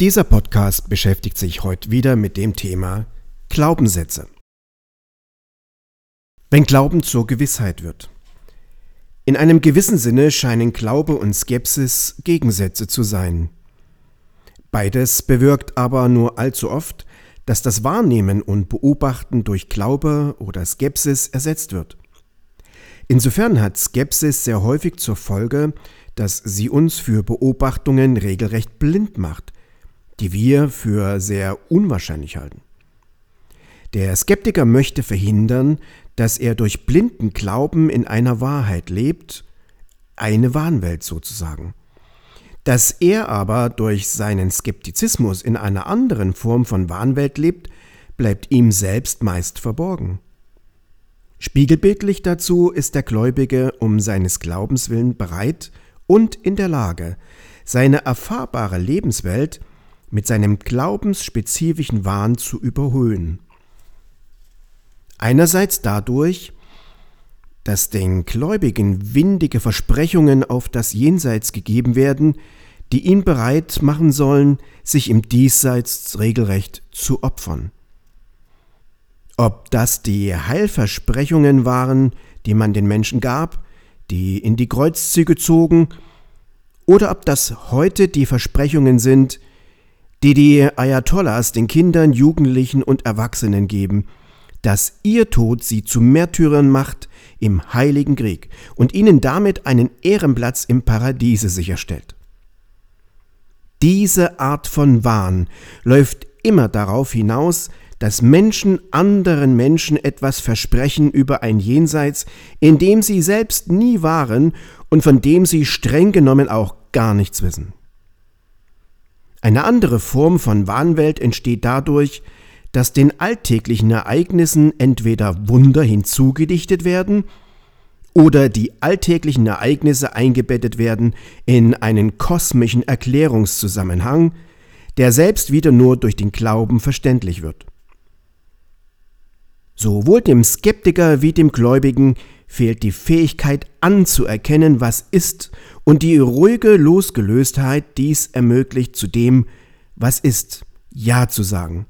Dieser Podcast beschäftigt sich heute wieder mit dem Thema Glaubenssätze. Wenn Glauben zur Gewissheit wird. In einem gewissen Sinne scheinen Glaube und Skepsis Gegensätze zu sein. Beides bewirkt aber nur allzu oft, dass das Wahrnehmen und Beobachten durch Glaube oder Skepsis ersetzt wird. Insofern hat Skepsis sehr häufig zur Folge, dass sie uns für Beobachtungen regelrecht blind macht, die wir für sehr unwahrscheinlich halten. Der Skeptiker möchte verhindern, dass er durch blinden Glauben in einer Wahrheit lebt, eine Wahnwelt sozusagen. Dass er aber durch seinen Skeptizismus in einer anderen Form von Wahnwelt lebt, bleibt ihm selbst meist verborgen. Spiegelbildlich dazu ist der Gläubige um seines Glaubens willen bereit und in der Lage, seine erfahrbare Lebenswelt mit seinem glaubensspezifischen Wahn zu überhöhen. Einerseits dadurch, dass den Gläubigen windige Versprechungen auf das Jenseits gegeben werden, die ihn bereit machen sollen, sich im Diesseits regelrecht zu opfern. Ob das die Heilversprechungen waren, die man den Menschen gab, die in die Kreuzzüge zogen, oder ob das heute die Versprechungen sind, die die Ayatollahs den Kindern, Jugendlichen und Erwachsenen geben, dass ihr Tod sie zu Märtyrern macht im heiligen Krieg und ihnen damit einen Ehrenplatz im Paradiese sicherstellt. Diese Art von Wahn läuft immer darauf hinaus, dass Menschen anderen Menschen etwas versprechen über ein Jenseits, in dem sie selbst nie waren und von dem sie streng genommen auch gar nichts wissen. Eine andere Form von Wahnwelt entsteht dadurch, dass den alltäglichen Ereignissen entweder Wunder hinzugedichtet werden oder die alltäglichen Ereignisse eingebettet werden in einen kosmischen Erklärungszusammenhang, der selbst wieder nur durch den Glauben verständlich wird. Sowohl dem Skeptiker wie dem Gläubigen fehlt die Fähigkeit anzuerkennen, was ist, und die ruhige Losgelöstheit dies ermöglicht zu dem, was ist, Ja zu sagen.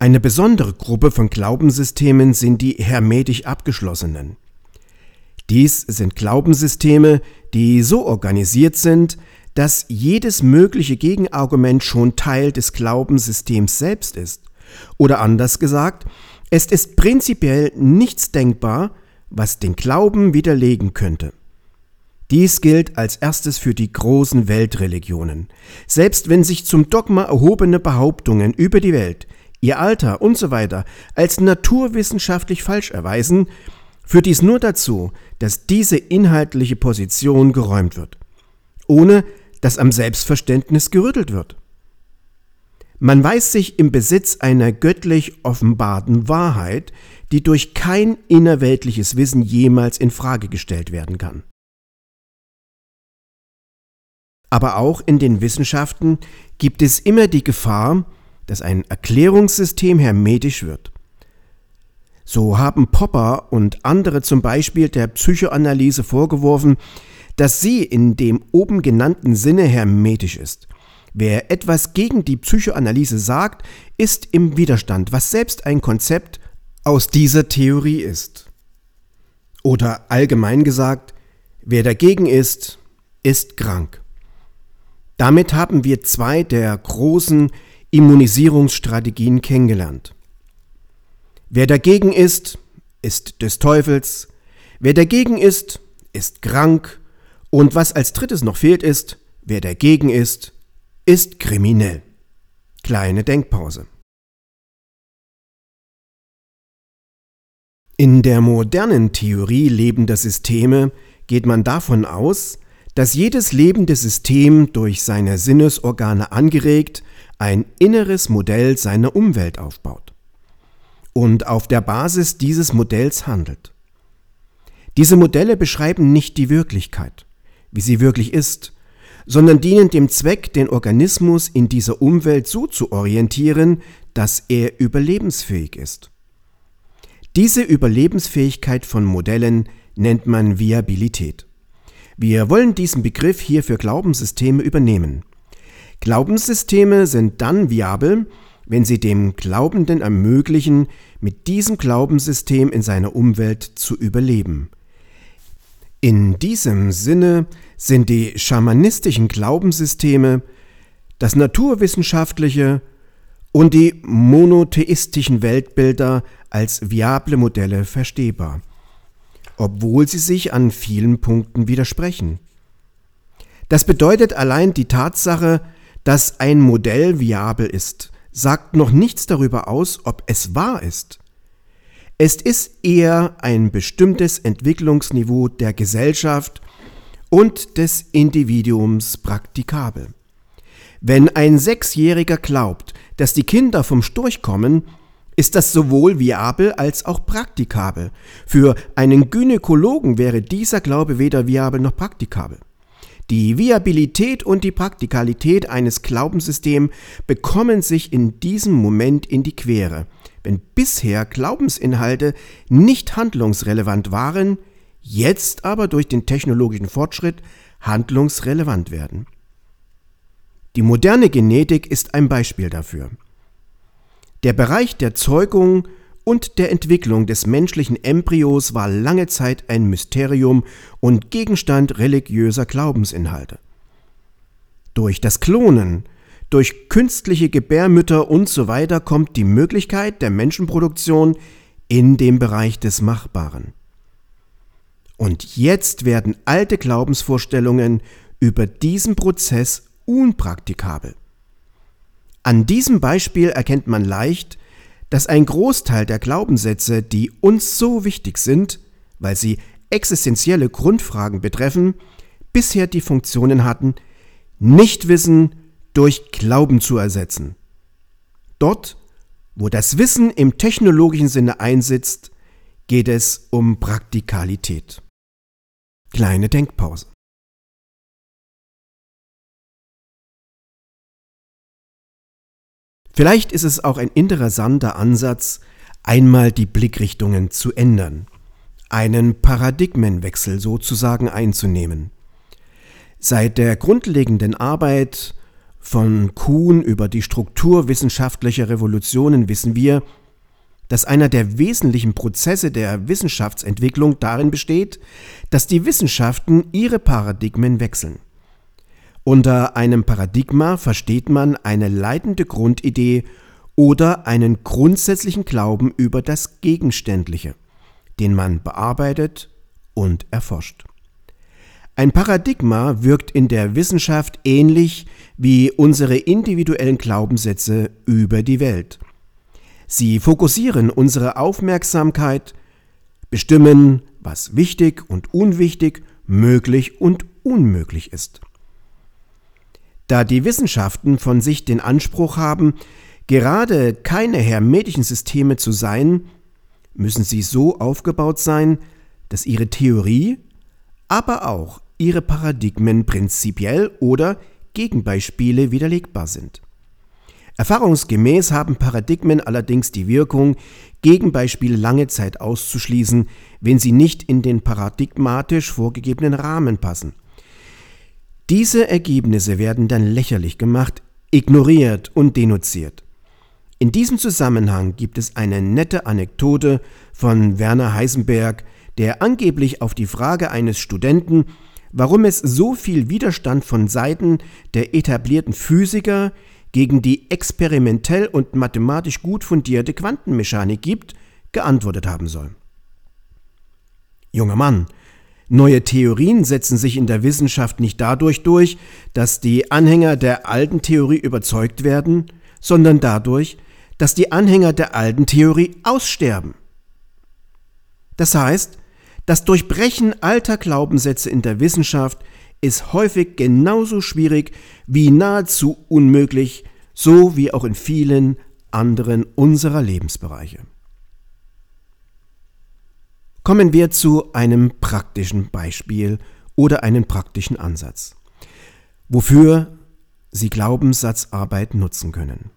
Eine besondere Gruppe von Glaubenssystemen sind die hermetisch abgeschlossenen. Dies sind Glaubenssysteme, die so organisiert sind, dass jedes mögliche Gegenargument schon Teil des Glaubenssystems selbst ist. Oder anders gesagt, es ist prinzipiell nichts denkbar, was den Glauben widerlegen könnte. Dies gilt als erstes für die großen Weltreligionen. Selbst wenn sich zum Dogma erhobene Behauptungen über die Welt, ihr Alter usw. So als naturwissenschaftlich falsch erweisen, führt dies nur dazu, dass diese inhaltliche Position geräumt wird, ohne dass am Selbstverständnis gerüttelt wird. Man weiß sich im Besitz einer göttlich offenbarten Wahrheit, die durch kein innerweltliches Wissen jemals in Frage gestellt werden kann. Aber auch in den Wissenschaften gibt es immer die Gefahr, dass ein Erklärungssystem hermetisch wird. So haben Popper und andere zum Beispiel der Psychoanalyse vorgeworfen, dass sie in dem oben genannten Sinne hermetisch ist Wer etwas gegen die Psychoanalyse sagt, ist im Widerstand, was selbst ein Konzept aus dieser Theorie ist. Oder allgemein gesagt, wer dagegen ist, ist krank. Damit haben wir zwei der großen Immunisierungsstrategien kennengelernt. Wer dagegen ist, ist des Teufels, wer dagegen ist, ist krank und was als drittes noch fehlt ist, wer dagegen ist, ist kriminell. Kleine Denkpause. In der modernen Theorie lebender Systeme geht man davon aus, dass jedes lebende System durch seine Sinnesorgane angeregt ein inneres Modell seiner Umwelt aufbaut und auf der Basis dieses Modells handelt. Diese Modelle beschreiben nicht die Wirklichkeit, wie sie wirklich ist, sondern dienen dem Zweck, den Organismus in dieser Umwelt so zu orientieren, dass er überlebensfähig ist. Diese Überlebensfähigkeit von Modellen nennt man Viabilität. Wir wollen diesen Begriff hier für Glaubenssysteme übernehmen. Glaubenssysteme sind dann viabel, wenn sie dem Glaubenden ermöglichen, mit diesem Glaubenssystem in seiner Umwelt zu überleben. In diesem Sinne sind die schamanistischen Glaubenssysteme, das naturwissenschaftliche und die monotheistischen Weltbilder als viable Modelle verstehbar, obwohl sie sich an vielen Punkten widersprechen. Das bedeutet allein die Tatsache, dass ein Modell viabel ist, sagt noch nichts darüber aus, ob es wahr ist. Es ist eher ein bestimmtes Entwicklungsniveau der Gesellschaft und des Individuums praktikabel. Wenn ein Sechsjähriger glaubt, dass die Kinder vom Storch kommen, ist das sowohl viabel als auch praktikabel. Für einen Gynäkologen wäre dieser Glaube weder viabel noch praktikabel. Die Viabilität und die Praktikalität eines Glaubenssystems bekommen sich in diesem Moment in die Quere, wenn bisher Glaubensinhalte nicht handlungsrelevant waren, jetzt aber durch den technologischen Fortschritt handlungsrelevant werden. Die moderne Genetik ist ein Beispiel dafür. Der Bereich der Zeugung und der Entwicklung des menschlichen Embryos war lange Zeit ein Mysterium und Gegenstand religiöser Glaubensinhalte. Durch das Klonen, durch künstliche Gebärmütter und so weiter kommt die Möglichkeit der Menschenproduktion in den Bereich des Machbaren. Und jetzt werden alte Glaubensvorstellungen über diesen Prozess unpraktikabel. An diesem Beispiel erkennt man leicht, dass ein Großteil der Glaubenssätze, die uns so wichtig sind, weil sie existenzielle Grundfragen betreffen, bisher die Funktionen hatten, Nichtwissen durch Glauben zu ersetzen. Dort, wo das Wissen im technologischen Sinne einsitzt, geht es um Praktikalität. Kleine Denkpause. Vielleicht ist es auch ein interessanter Ansatz, einmal die Blickrichtungen zu ändern, einen Paradigmenwechsel sozusagen einzunehmen. Seit der grundlegenden Arbeit von Kuhn über die Struktur wissenschaftlicher Revolutionen wissen wir, dass einer der wesentlichen Prozesse der Wissenschaftsentwicklung darin besteht, dass die Wissenschaften ihre Paradigmen wechseln. Unter einem Paradigma versteht man eine leitende Grundidee oder einen grundsätzlichen Glauben über das Gegenständliche, den man bearbeitet und erforscht. Ein Paradigma wirkt in der Wissenschaft ähnlich wie unsere individuellen Glaubenssätze über die Welt. Sie fokussieren unsere Aufmerksamkeit, bestimmen, was wichtig und unwichtig, möglich und unmöglich ist. Da die Wissenschaften von sich den Anspruch haben, gerade keine hermetischen Systeme zu sein, müssen sie so aufgebaut sein, dass ihre Theorie, aber auch ihre Paradigmen prinzipiell oder Gegenbeispiele widerlegbar sind. Erfahrungsgemäß haben Paradigmen allerdings die Wirkung, Gegenbeispiele lange Zeit auszuschließen, wenn sie nicht in den paradigmatisch vorgegebenen Rahmen passen – diese Ergebnisse werden dann lächerlich gemacht, ignoriert und denunziert. In diesem Zusammenhang gibt es eine nette Anekdote von Werner Heisenberg, der angeblich auf die Frage eines Studenten, warum es so viel Widerstand von Seiten der etablierten Physiker gegen die experimentell und mathematisch gut fundierte Quantenmechanik gibt, geantwortet haben soll. Junger Mann, Neue Theorien setzen sich in der Wissenschaft nicht dadurch durch, dass die Anhänger der alten Theorie überzeugt werden, sondern dadurch, dass die Anhänger der alten Theorie aussterben. Das heißt, das Durchbrechen alter Glaubenssätze in der Wissenschaft ist häufig genauso schwierig wie nahezu unmöglich, so wie auch in vielen anderen unserer Lebensbereiche. Kommen wir zu einem praktischen Beispiel oder einem praktischen Ansatz, wofür Sie Glaubenssatzarbeit nutzen können.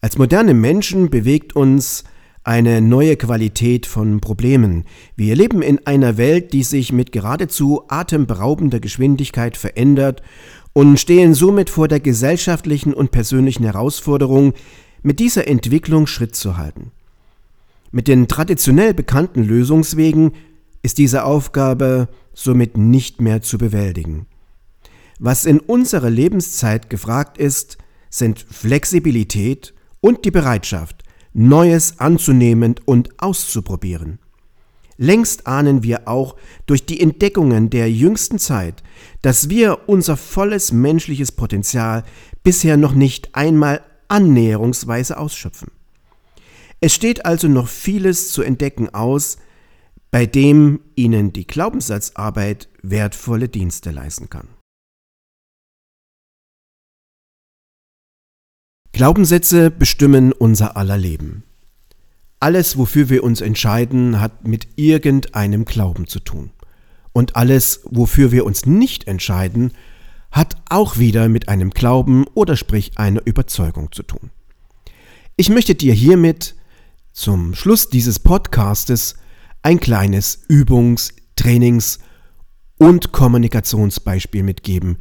Als moderne Menschen bewegt uns eine neue Qualität von Problemen. Wir leben in einer Welt, die sich mit geradezu atemberaubender Geschwindigkeit verändert und stehen somit vor der gesellschaftlichen und persönlichen Herausforderung, mit dieser Entwicklung Schritt zu halten. Mit den traditionell bekannten Lösungswegen ist diese Aufgabe somit nicht mehr zu bewältigen. Was in unserer Lebenszeit gefragt ist, sind Flexibilität und die Bereitschaft, Neues anzunehmen und auszuprobieren. Längst ahnen wir auch durch die Entdeckungen der jüngsten Zeit, dass wir unser volles menschliches Potenzial bisher noch nicht einmal annäherungsweise ausschöpfen. Es steht also noch vieles zu entdecken aus, bei dem Ihnen die Glaubenssatzarbeit wertvolle Dienste leisten kann. Glaubenssätze bestimmen unser aller Leben. Alles, wofür wir uns entscheiden, hat mit irgendeinem Glauben zu tun. Und alles, wofür wir uns nicht entscheiden, hat auch wieder mit einem Glauben oder sprich einer Überzeugung zu tun. Ich möchte dir hiermit zum Schluss dieses Podcastes ein kleines Übungs-, Trainings- und Kommunikationsbeispiel mitgeben,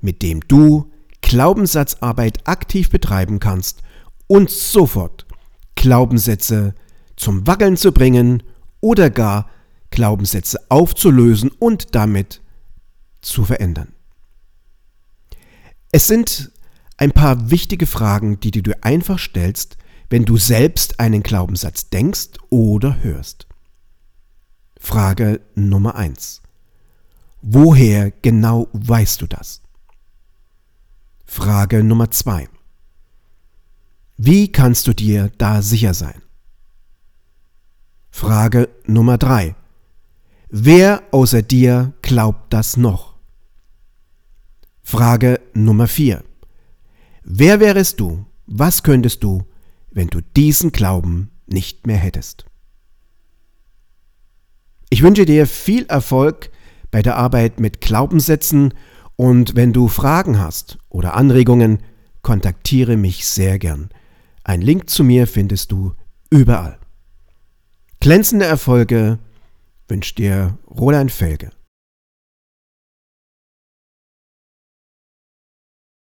mit dem du Glaubenssatzarbeit aktiv betreiben kannst und sofort Glaubenssätze zum Wackeln zu bringen oder gar Glaubenssätze aufzulösen und damit zu verändern. Es sind ein paar wichtige Fragen, die du dir einfach stellst, wenn du selbst einen Glaubenssatz denkst oder hörst. Frage Nummer 1. Woher genau weißt du das? Frage Nummer zwei. Wie kannst du dir da sicher sein? Frage Nummer drei. Wer außer dir glaubt das noch? Frage Nummer vier. Wer wärest du, was könntest du, wenn du diesen Glauben nicht mehr hättest? Ich wünsche dir viel Erfolg bei der Arbeit mit Glaubenssätzen und wenn du Fragen hast oder Anregungen, kontaktiere mich sehr gern. Ein Link zu mir findest du überall. Glänzende Erfolge wünscht dir Roland Felge.